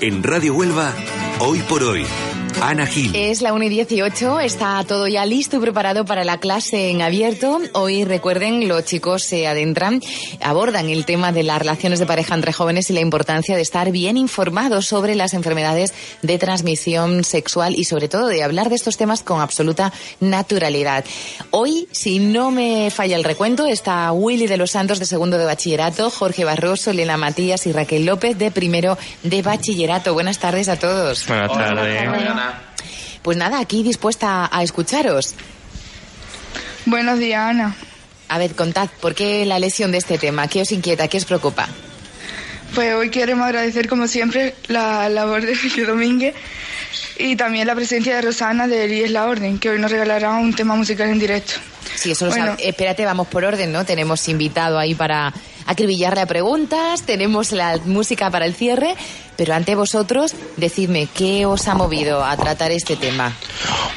En Radio Huelva, hoy por hoy. Ana Gil. Es la 1 y 18, está todo ya listo y preparado para la clase en abierto. Hoy recuerden, los chicos se adentran, abordan el tema de las relaciones de pareja entre jóvenes y la importancia de estar bien informados sobre las enfermedades de transmisión sexual y sobre todo de hablar de estos temas con absoluta naturalidad. Hoy, si no me falla el recuento, está Willy de los Santos de segundo de bachillerato, Jorge Barroso, Elena Matías y Raquel López de primero de bachillerato. Buenas tardes a todos. Buenas tardes. Pues nada, aquí dispuesta a escucharos. Buenos días, Ana. A ver, contad, ¿por qué la lesión de este tema? ¿Qué os inquieta? ¿Qué os preocupa? Pues hoy queremos agradecer, como siempre, la labor de Felipe Domínguez y también la presencia de Rosana de Elías La Orden, que hoy nos regalará un tema musical en directo. Sí, eso lo bueno. Espérate, vamos por orden, ¿no? Tenemos invitado ahí para acribillarle a preguntas, tenemos la música para el cierre, pero ante vosotros, decidme, ¿qué os ha movido a tratar este tema?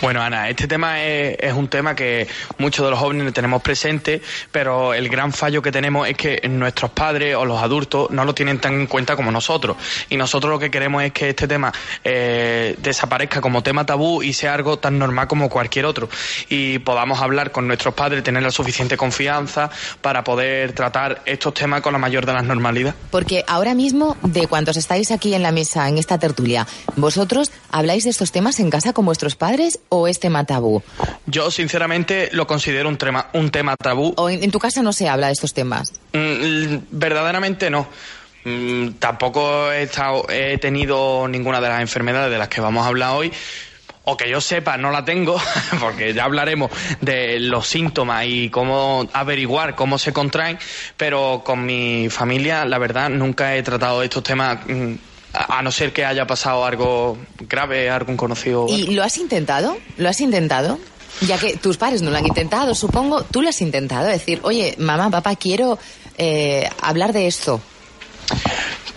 Bueno, Ana, este tema es, un tema que muchos de los jóvenes tenemos presente, pero el gran fallo que tenemos es que nuestros padres o los adultos no lo tienen tan en cuenta como nosotros. Y nosotros lo que queremos es que este tema eh, desaparezca como tema tabú y sea algo tan normal como cualquier otro. Y podamos hablar con nuestros padres, tener la suficiente confianza para poder tratar estos temas con la mayor de las normalidades. Porque ahora mismo, de cuantos estáis aquí en la mesa, en esta tertulia, ¿vosotros habláis de estos temas en casa con vuestros padres o es tema tabú? Yo, sinceramente, lo considero un tema, un tema tabú. ¿O en, en tu casa no se habla de estos temas? Mm, verdaderamente no. Mm, tampoco he, estado, he tenido ninguna de las enfermedades de las que vamos a hablar hoy o que yo sepa, no la tengo, porque ya hablaremos de los síntomas y cómo averiguar cómo se contraen, pero con mi familia, la verdad, nunca he tratado estos temas. mm, A no ser que haya pasado algo grave, algún conocido. ¿Y lo has intentado? ¿Lo has intentado? Ya que tus padres no lo han intentado, supongo, tú lo has intentado. Decir, oye, mamá, papá, quiero eh, hablar de esto.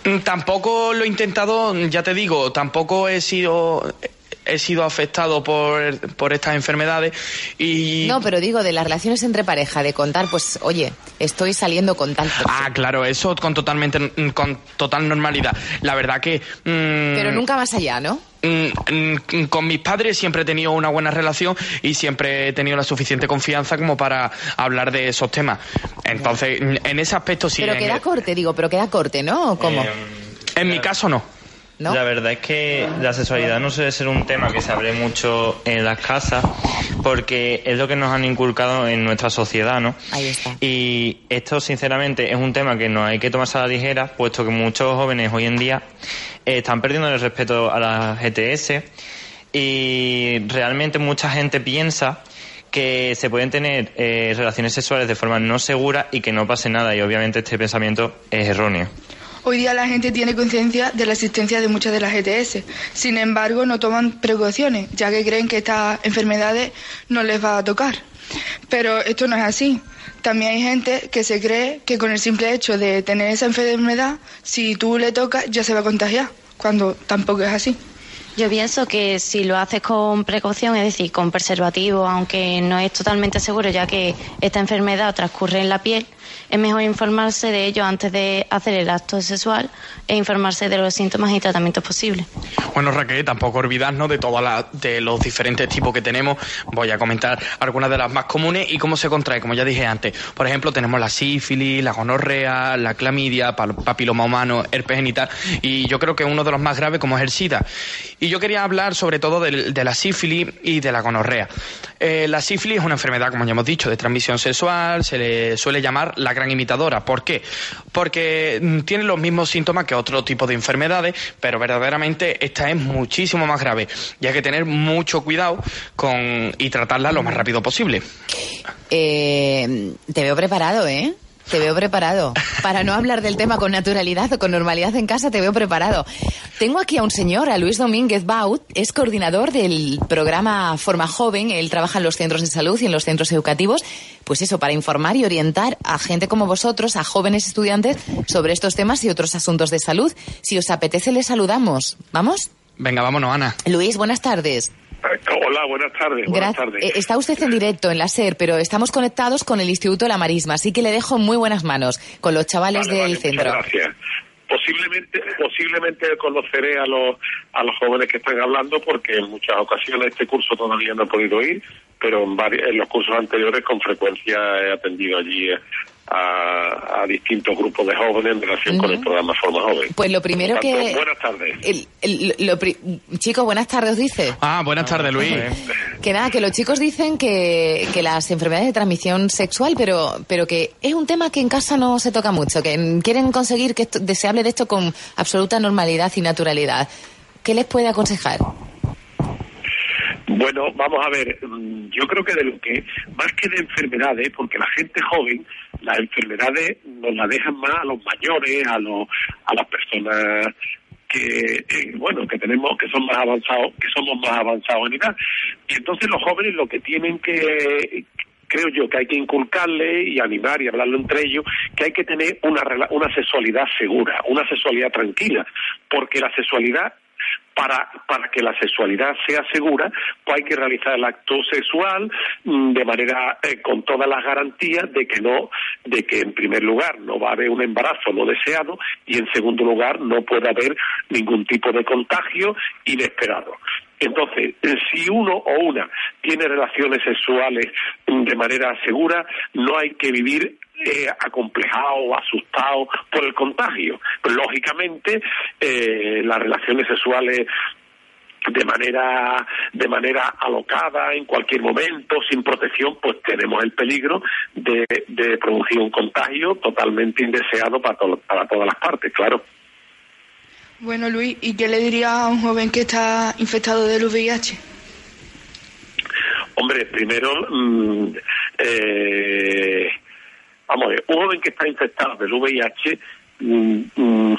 Mm, Tampoco lo he intentado, ya te digo, tampoco he sido he sido afectado por, por estas enfermedades y... No, pero digo, de las relaciones entre pareja, de contar, pues, oye, estoy saliendo con tal persona. Ah, claro, eso con totalmente con total normalidad. La verdad que... mm, Pero nunca más allá, ¿no? mm, mm, con mis padres siempre he tenido una buena relación y siempre he tenido la suficiente confianza como para hablar de esos temas. Entonces, en ese aspecto sí. pero queda el- corte, digo, pero queda corte, ¿no? ¿O ¿Cómo? Eh, en mi caso no. ¿No? La verdad es que la sexualidad no suele ser un tema que se hable mucho en las casas porque es lo que nos han inculcado en nuestra sociedad, ¿no? Ahí está. Y esto, sinceramente, es un tema que no hay que tomarse a la ligera, puesto que muchos jóvenes hoy en día están perdiendo el respeto a las GTS y realmente mucha gente piensa que se pueden tener eh, relaciones sexuales de forma no segura y que no pase nada y obviamente este pensamiento es erróneo. Hoy día la gente tiene conciencia de la existencia de muchas de las ETS. Sin embargo, no toman precauciones, ya que creen que estas enfermedades no les va a tocar. Pero esto no es así. También hay gente que se cree que con el simple hecho de tener esa enfermedad, si tú le tocas, ya se va a contagiar, cuando tampoco es así. Yo pienso que si lo haces con precaución, es decir, con preservativo, aunque no es totalmente seguro, ya que esta enfermedad transcurre en la piel, es mejor informarse de ello antes de hacer el acto sexual e informarse de los síntomas y tratamientos posibles. Bueno, Raquel, tampoco olvidarnos de todas los diferentes tipos que tenemos. Voy a comentar algunas de las más comunes y cómo se contrae, como ya dije antes. Por ejemplo, tenemos la sífilis, la gonorrea, la clamidia, papiloma humano, herpes genital y yo creo que uno de los más graves como es el SIDA. Y yo quería hablar sobre todo de, la sífilis y de la gonorrea. Eh, la sífilis es una enfermedad, como ya hemos dicho, de transmisión sexual, se le suele llamar la imitadora. ¿Por qué? Porque mm, tiene los mismos síntomas que otro tipo de enfermedades, pero verdaderamente esta es muchísimo más grave y hay que tener mucho cuidado con y tratarla lo más rápido posible. Eh, te veo preparado, ¿eh? Te veo preparado. Para no hablar del tema con naturalidad o con normalidad en casa, te veo preparado. Tengo aquí a un señor, a Luis Domínguez Baut, es coordinador del programa Forma Joven. Él trabaja en los centros de salud y en los centros educativos. Pues eso, para informar y orientar a gente como vosotros, a jóvenes estudiantes, sobre estos temas y otros asuntos de salud. Si os apetece, les saludamos. ¿Vamos? Venga, vámonos, Ana. Luis, buenas tardes. Hola, buenas tardes. Buenas tardes. Eh, está usted en directo en la SER, pero estamos conectados con el Instituto de la Marisma, así que le dejo muy buenas manos con los chavales del centro. Gracias. Posiblemente, posiblemente conoceré a los, a los jóvenes que están hablando porque en muchas ocasiones este curso todavía no he podido ir, pero en, en los cursos anteriores con frecuencia he atendido allí a, distintos grupos de jóvenes en relación con el programa Forma Joven. Pues lo primero que... Buenas tardes. chicos, buenas tardes, dice. Ah, buenas tardes, Luis. Que nada, que los chicos dicen que, que las enfermedades de transmisión sexual, pero, pero que es un tema que en casa no se toca mucho, que quieren conseguir que se hable de esto con absoluta normalidad y naturalidad. ¿Qué les puede aconsejar? Bueno, vamos a ver, mm, yo creo que de lo que, más que de enfermedades, porque la gente joven, las enfermedades nos las dejan más a los mayores, a, los, a las personas que eh, bueno que tenemos que son más avanzados que somos más avanzados en edad. Y entonces los jóvenes lo que tienen que creo yo que hay que inculcarle y animar y hablarlo entre ellos que hay que tener una una sexualidad segura una sexualidad tranquila porque la sexualidad para, para que la sexualidad sea segura, pues hay que realizar el acto sexual mm, de manera eh, con todas las garantías de que no, de que en primer lugar no va a haber un embarazo no deseado y en segundo lugar no puede haber ningún tipo de contagio inesperado. Entonces, si uno o una tiene relaciones sexuales de manera segura, no hay que vivir eh, acomplejado o asustado por el contagio. lógicamente, eh, las relaciones sexuales de manera de manera alocada en cualquier momento sin protección pues tenemos el peligro de, producir un contagio totalmente indeseado para todas las partes claro bueno Luis y qué le diría a un joven que está infectado del VIH hombre primero mm, eh, Vamos un joven que está infectado del VIH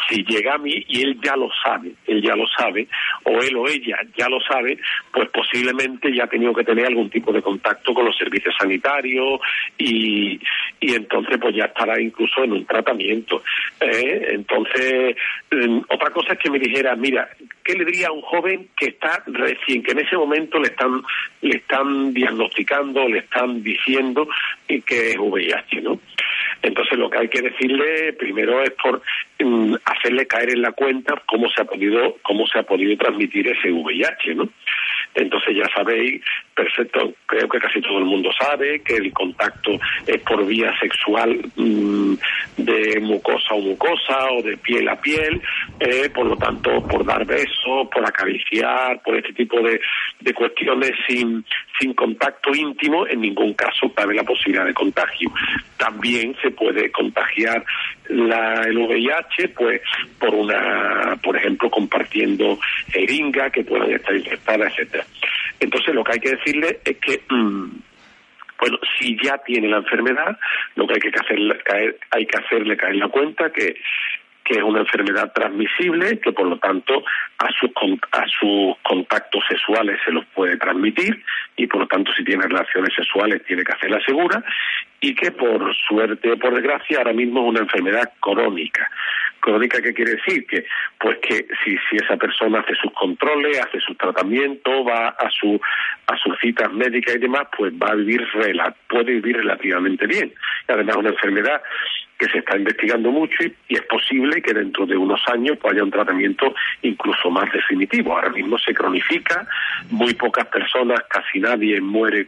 si llega a mí y él ya lo sabe, él ya lo sabe, o él o ella ya lo sabe, pues posiblemente ya ha tenido que tener algún tipo de contacto con los servicios sanitarios y, y entonces pues ya estará incluso en un tratamiento. ¿eh? Entonces, mm, otra cosa es que me dijera, mira, ¿qué le diría a un joven que está recién, que en ese momento le están, le están diagnosticando, le están diciendo que es VIH, ¿no? Entonces lo que hay que decirle primero es por mm, hacerle caer en la cuenta cómo se ha podido cómo se ha podido transmitir ese VIH, ¿no? Entonces ya sabéis, perfecto, creo que casi todo el mundo sabe que el contacto es por vía sexual mm, de mucosa o mucosa o de piel a piel, eh, por lo tanto por dar besos, por acariciar, por este tipo de, de cuestiones sin, sin contacto íntimo, en ningún caso cabe la posibilidad de contagio. También se puede contagiar la, el VIH, pues por una, por ejemplo, compartiendo jeringa que puedan estar infectadas, etcétera. Entonces lo que hay que decirle es que mm, bueno, si ya tiene la enfermedad, lo que hay que caer, hay que hacerle caer la cuenta que que es una enfermedad transmisible, que por lo tanto a sus, a sus contactos sexuales se los puede transmitir y por lo tanto si tiene relaciones sexuales tiene que hacerla segura y que por suerte o por desgracia ahora mismo es una enfermedad crónica. Crónica, ¿qué quiere decir? Que, pues que si, si esa persona hace sus controles, hace sus tratamientos, va a, su, a sus citas médicas y demás, pues va a vivir, puede vivir relativamente bien. Y además una enfermedad que se está investigando mucho y, es posible que dentro de unos años pues, haya un tratamiento incluso más definitivo. Ahora mismo se cronifica, muy pocas personas, casi nadie muere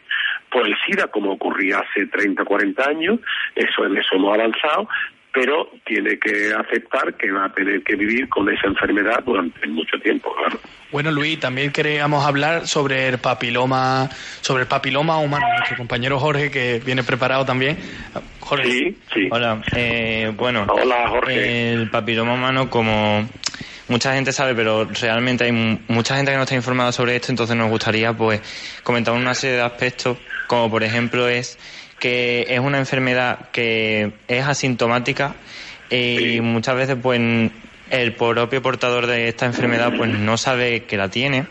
por el SIDA como ocurría hace 30, 40 años, eso en eso hemos avanzado, pero tiene que aceptar que va a tener que vivir con esa enfermedad durante mucho tiempo, claro. Bueno, Luis, también queríamos hablar sobre el papiloma, sobre el papiloma humano. Nuestro compañero Jorge, que viene preparado también. Jorge. Sí, sí. Hola, eh, bueno. Hola, Jorge. El papiloma humano, como mucha gente sabe, pero realmente hay mucha gente que no está informada sobre esto, entonces nos gustaría, pues, comentar una serie de aspectos, como por ejemplo es que es una enfermedad que es asintomática y muchas veces pues el propio portador de esta enfermedad pues no sabe que la tiene.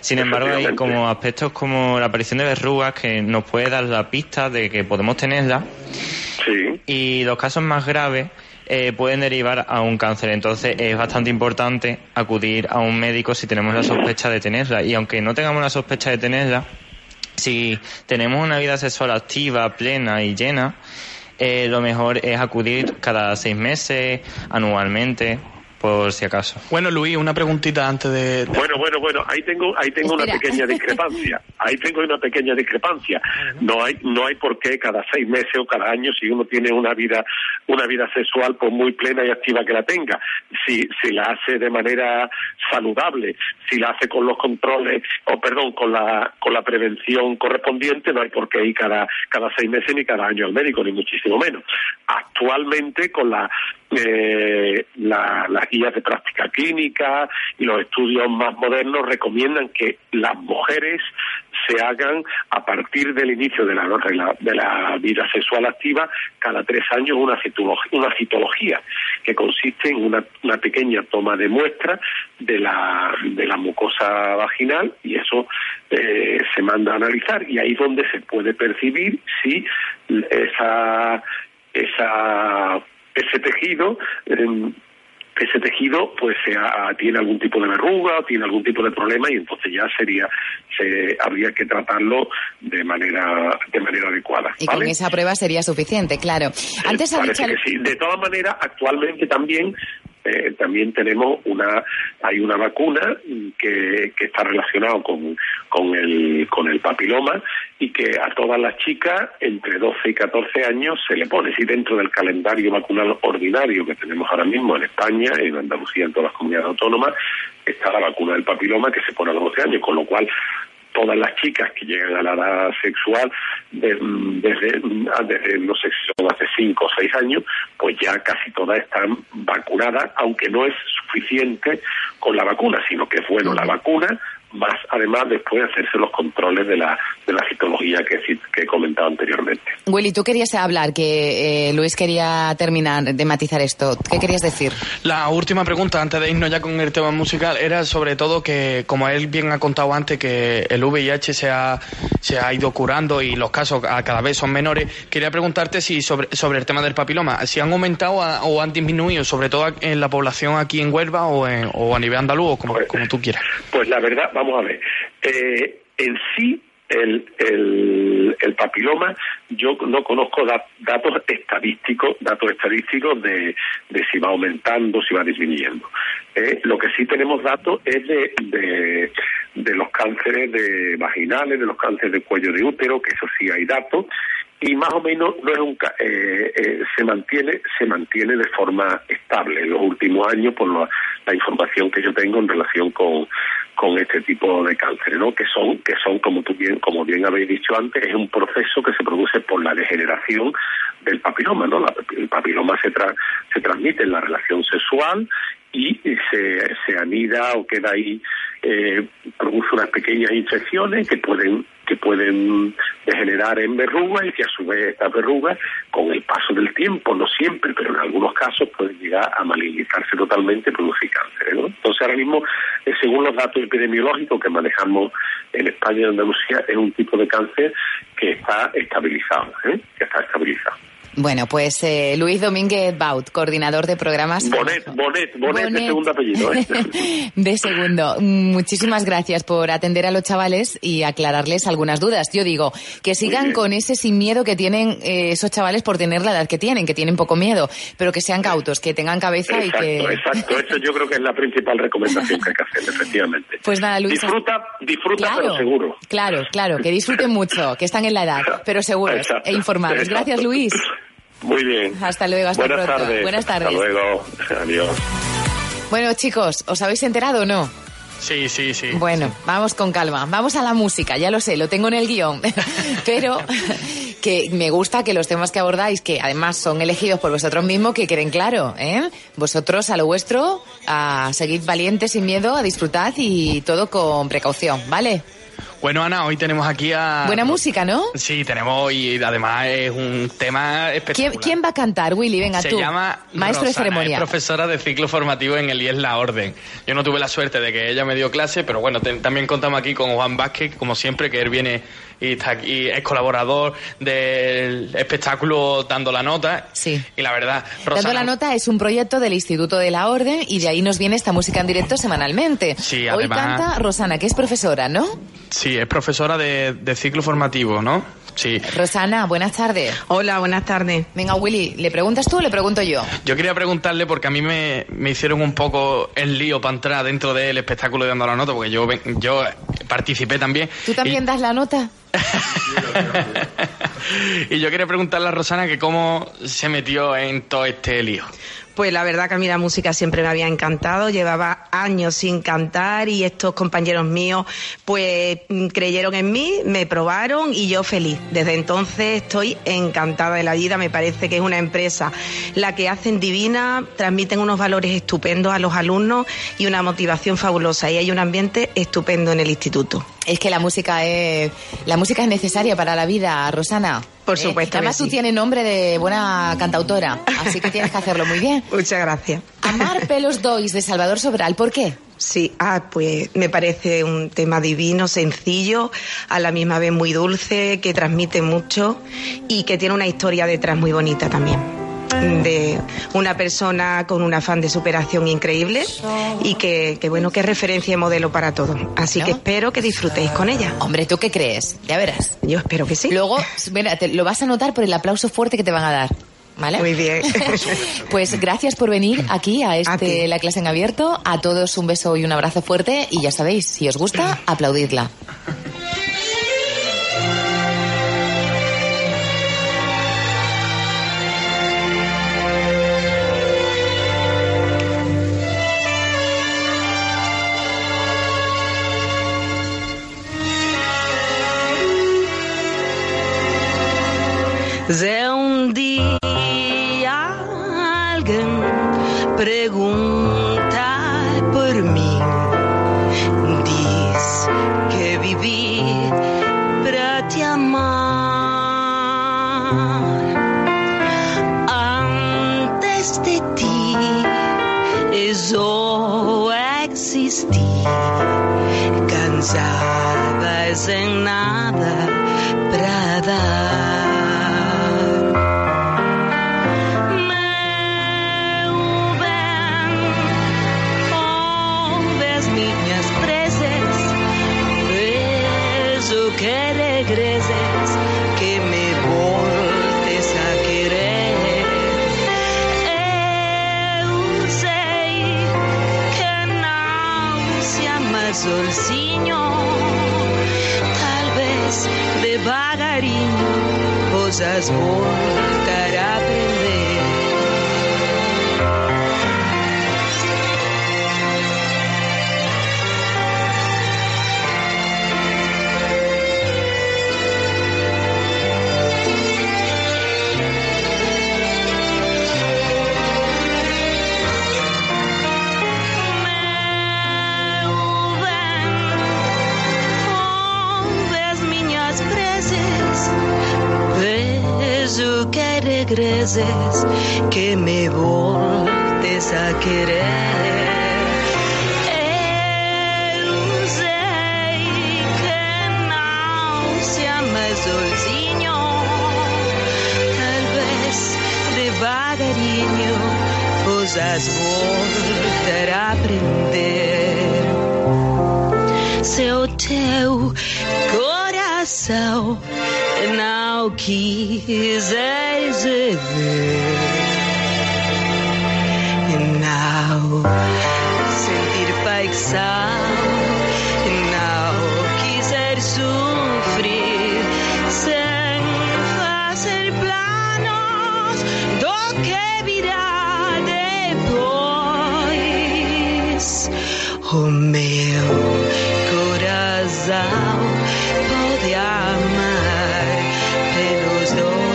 Sin embargo, hay como aspectos como la aparición de verrugas que nos puede dar la pista de que podemos tenerla. Sí. Y los casos más graves eh, pueden derivar a un cáncer. Entonces es bastante importante acudir a un médico si tenemos la sospecha de tenerla. Y aunque no tengamos la sospecha de tenerla, si tenemos una vida sexual activa, plena y llena, eh, lo mejor es acudir cada seis meses, anualmente, por si acaso. Bueno, Luis, una preguntita antes de... Bueno, bueno, bueno, ahí tengo, ahí tengo una pequeña discrepancia. Ahí tengo una pequeña discrepancia. No hay, no hay por qué cada seis meses o cada año, si uno tiene una vida, una vida sexual pues muy plena y activa que la tenga, si, si la hace de manera saludable, si la hace con los controles, o perdón, con la, con la prevención correspondiente, no hay por qué ir cada, cada seis meses ni cada año al médico, ni muchísimo menos. Actualmente, con la, eh, la, las guías de práctica clínica y los estudios más modernos recomiendan que las mujeres se hagan a partir del inicio de la, de la vida sexual activa cada tres años una citología, que consiste en una, una pequeña toma de muestra de la, de la mucosa vaginal y eso eh, se manda a analizar y ahí es donde se puede percibir si esa esa ese tejido eh, ese tejido pues sea, tiene algún tipo de verruga o tiene algún tipo de problema y entonces ya sería se habría que tratarlo de manera de manera adecuada y con esa prueba sería suficiente claro. Antes ha dicho... que sí. De todas maneras actualmente también eh, también tenemos una hay una vacuna que, que está relacionada con, con el con el papiloma y que a todas las chicas entre 12 y 14 años se le pone. Si dentro del calendario vacunal ordinario que tenemos ahora mismo en España, en Andalucía, en todas las comunidades autónomas, está la vacuna del papiloma que se pone a los 12 años, con lo cual todas las chicas que llegan a la edad sexual desde, desde, no sé si son hace 5 o 6 años, pues ya casi todas están vacunadas, aunque no es suficiente con la vacuna, sino que es bueno la vacuna, más además después hacerse los controles de la, de la citología que, que he comentado anteriormente. Willy, tú querías hablar, que eh, Luis quería terminar de matizar esto. ¿Qué querías decir? La última pregunta, antes de irnos ya con el tema musical, era sobre todo que, como él bien ha contado antes, que el VIH se ha, se ha ido curando y los casos cada vez son menores. Quería preguntarte si sobre, sobre el tema del papiloma, si han aumentado o han disminuido, sobre todo en la población aquí en Huelva o, o a nivel andaluz, como, pues, como tú quieras. Pues la verdad, vamos a ver. Eh, en sí, el, el, papiloma, yo no conozco datos estadísticos, datos estadísticos de, de, si va aumentando, si va disminuyendo. Eh, lo que sí tenemos datos es de, de, los cánceres de vaginales, de los cánceres de cuello de útero, que eso sí hay datos, y más o menos no es un, eh, eh, se mantiene se mantiene de forma estable en los últimos años por la información que yo tengo en relación con con este tipo de cánceres, ¿no? Que son, que son como tú bien, como bien habéis dicho antes, es un proceso que se produce por la degeneración del papiloma, ¿no? el papiloma se se transmite en la relación sexual y se, se anida o queda ahí eh, produce unas pequeñas infecciones que pueden que pueden degenerar en verrugas y que a su vez estas verrugas con el paso del tiempo, no siempre, pero en algunos casos pueden llegar a malignizarse totalmente y producir cáncer. ¿no? Entonces ahora mismo, eh, según los datos epidemiológicos que manejamos en España y en Andalucía, es un tipo de cáncer que está estabilizado, ¿eh? que está estabilizado. Bueno, pues eh, Luis Domínguez Baut, coordinador de programas. Bonet, Bonet, Bonet, de segundo apellido. ¿eh? de segundo. Muchísimas gracias por atender a los chavales y aclararles algunas dudas. Yo digo, que sigan con ese sin miedo que tienen eh, esos chavales por tener la edad que tienen, que tienen poco miedo, pero que sean cautos, que tengan cabeza y que. Exacto, eso yo creo que es la principal recomendación que hay que hacer, efectivamente. Pues nada, Luis. Disfruta, disfruta, pero seguro. Claro, claro, que disfruten mucho, que están en la edad, pero seguros e informados. Gracias, Luis. Muy bien. Hasta luego, hasta Buenas pronto. Tardes. Buenas tardes. Hasta luego. Adiós. Bueno, chicos, ¿os habéis enterado o no? Sí, sí, sí. Bueno, vamos con calma. Vamos a la música, ya lo sé, lo tengo en el guion. Pero que me gusta que los temas que abordáis, que además son elegidos por vosotros mismos, que queden claro, ¿eh? Vosotros a lo vuestro, a seguir valientes sin miedo, a disfrutar y todo con precaución, ¿vale? Bueno, Ana, hoy tenemos aquí a... Buena música, ¿no? Sí, tenemos y además es un tema espectacular. ¿Quién, quién va a cantar, Willy? Venga, Se tú. llama Maestro de Rosana, ceremonia. Es profesora de ciclo formativo en el IES La Orden. Yo no tuve la suerte de que ella me dio clase, pero bueno, te- también contamos aquí con Juan Vázquez, como siempre, que él viene y está aquí, es colaborador del espectáculo Dando la Nota. Sí. Y la verdad, Dando Rosana... la nota es un proyecto del Instituto de la Orden y de ahí nos viene esta música en directo semanalmente. Sí, Hoy además- canta Rosana, que es profesora, ¿no? Sí, es profesora de, de ciclo formativo, ¿no? Sí. Rosana, buenas tardes. Hola, buenas tardes. Venga, Willy, ¿le preguntas tú o le pregunto yo? Yo quería preguntarle, porque a mí me, me hicieron un poco el lío para entrar dentro del espectáculo de Dando la Nota, porque yo, ven- yo participé también. ¿Tú también Y- das la nota? y yo quería preguntarle a Rosana que cómo se metió en todo este lío. Pues la verdad que a mí la música siempre me había encantado, llevaba años sin cantar y estos compañeros míos pues mm, creyeron en mí, me probaron y yo feliz. Desde entonces estoy encantada de la vida, me parece que es una empresa la que hacen divina, transmiten unos valores estupendos a los alumnos y una motivación fabulosa y hay un ambiente estupendo en el instituto. Es que la música es la música es necesaria para la vida, Rosana. Por ¿Eh? supuesto Además que tú tienes nombre de buena cantautora, así que tienes que hacerlo muy bien. Muchas gracias. Amar pelos dois de Salvador Sobral, ¿por qué? Sí, ah, pues me parece un tema divino, sencillo, a la misma vez muy dulce, que transmite mucho y que tiene una historia detrás muy bonita también. De una persona con un afán de superación increíble y que, que bueno, que es referencia y modelo para todos. Así que espero que disfrutéis con ella. Hombre, ¿tú qué crees? Ya verás. Yo espero que sí. Luego, mira, te- lo vas a notar por el aplauso fuerte que te van a dar. ¿Vale? Muy bien. pues gracias por venir aquí a A este ti. La clase en abierto. A todos un beso y un abrazo fuerte. Y ya sabéis, si os gusta, aplaudidla. Si un día alguien pregunta por mí, diz que viví para te amar. Antes de ti yo existí, cansada sin nada para dar. coisas vou ficar. Sozinho, talvez devagarinho possas voltar a aprender. Se o teu coração não quiseres ver, não sentir paixão, O meu coração pode amar pelos dois.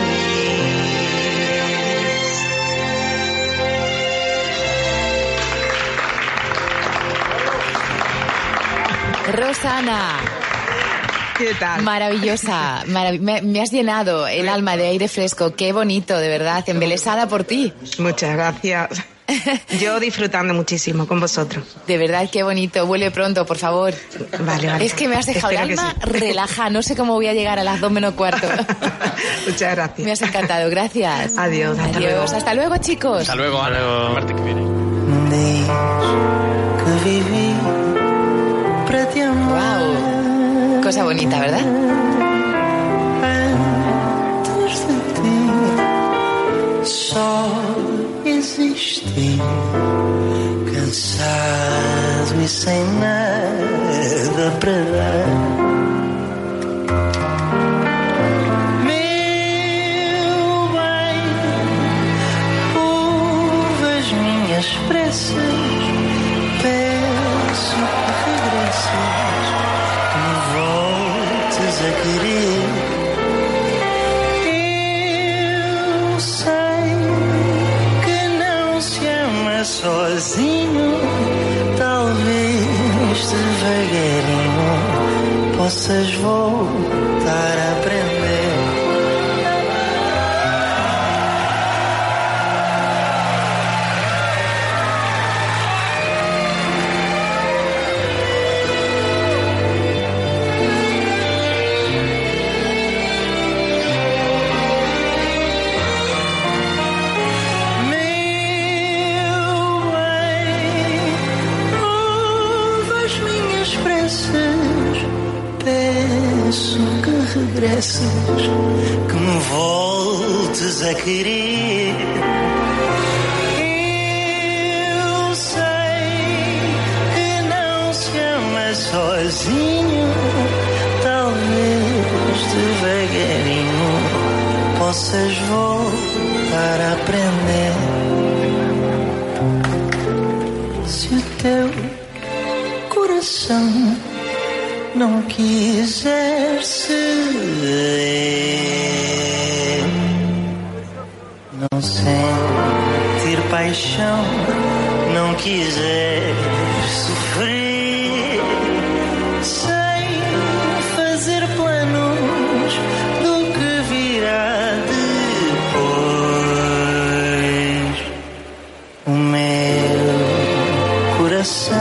Rosana. ¿Qué tal? Maravillosa. me, me, has llenado el alma de aire fresco. Qué bonito, de verdad. Embelesada por ti. Muchas gracias. Yo disfrutando muchísimo con vosotros. De verdad, qué bonito. Vuelve pronto, por favor. Vale, vale. Es que me has dejado el alma relaja. No sé cómo voy a llegar a las dos menos cuarto. Muchas gracias. Me has encantado. Gracias. Adiós. Hasta Adiós. Luego. Hasta luego, chicos. Hasta luego. Hasta luego. Martes que viene. Wow. Cosa bonita, ¿verdad? Existir, cansado e sem nada para dar. Sozinho, talvez devagarinho possas voltar a aprender. Regresses, que me voltes a querer. Eu sei que não se ama sozinho, talvez devagarinho possas voltar a aprender. Se o teu coração não quiser ser não sentir paixão, não quiser sofrer sem fazer planos do que virá depois. O meu coração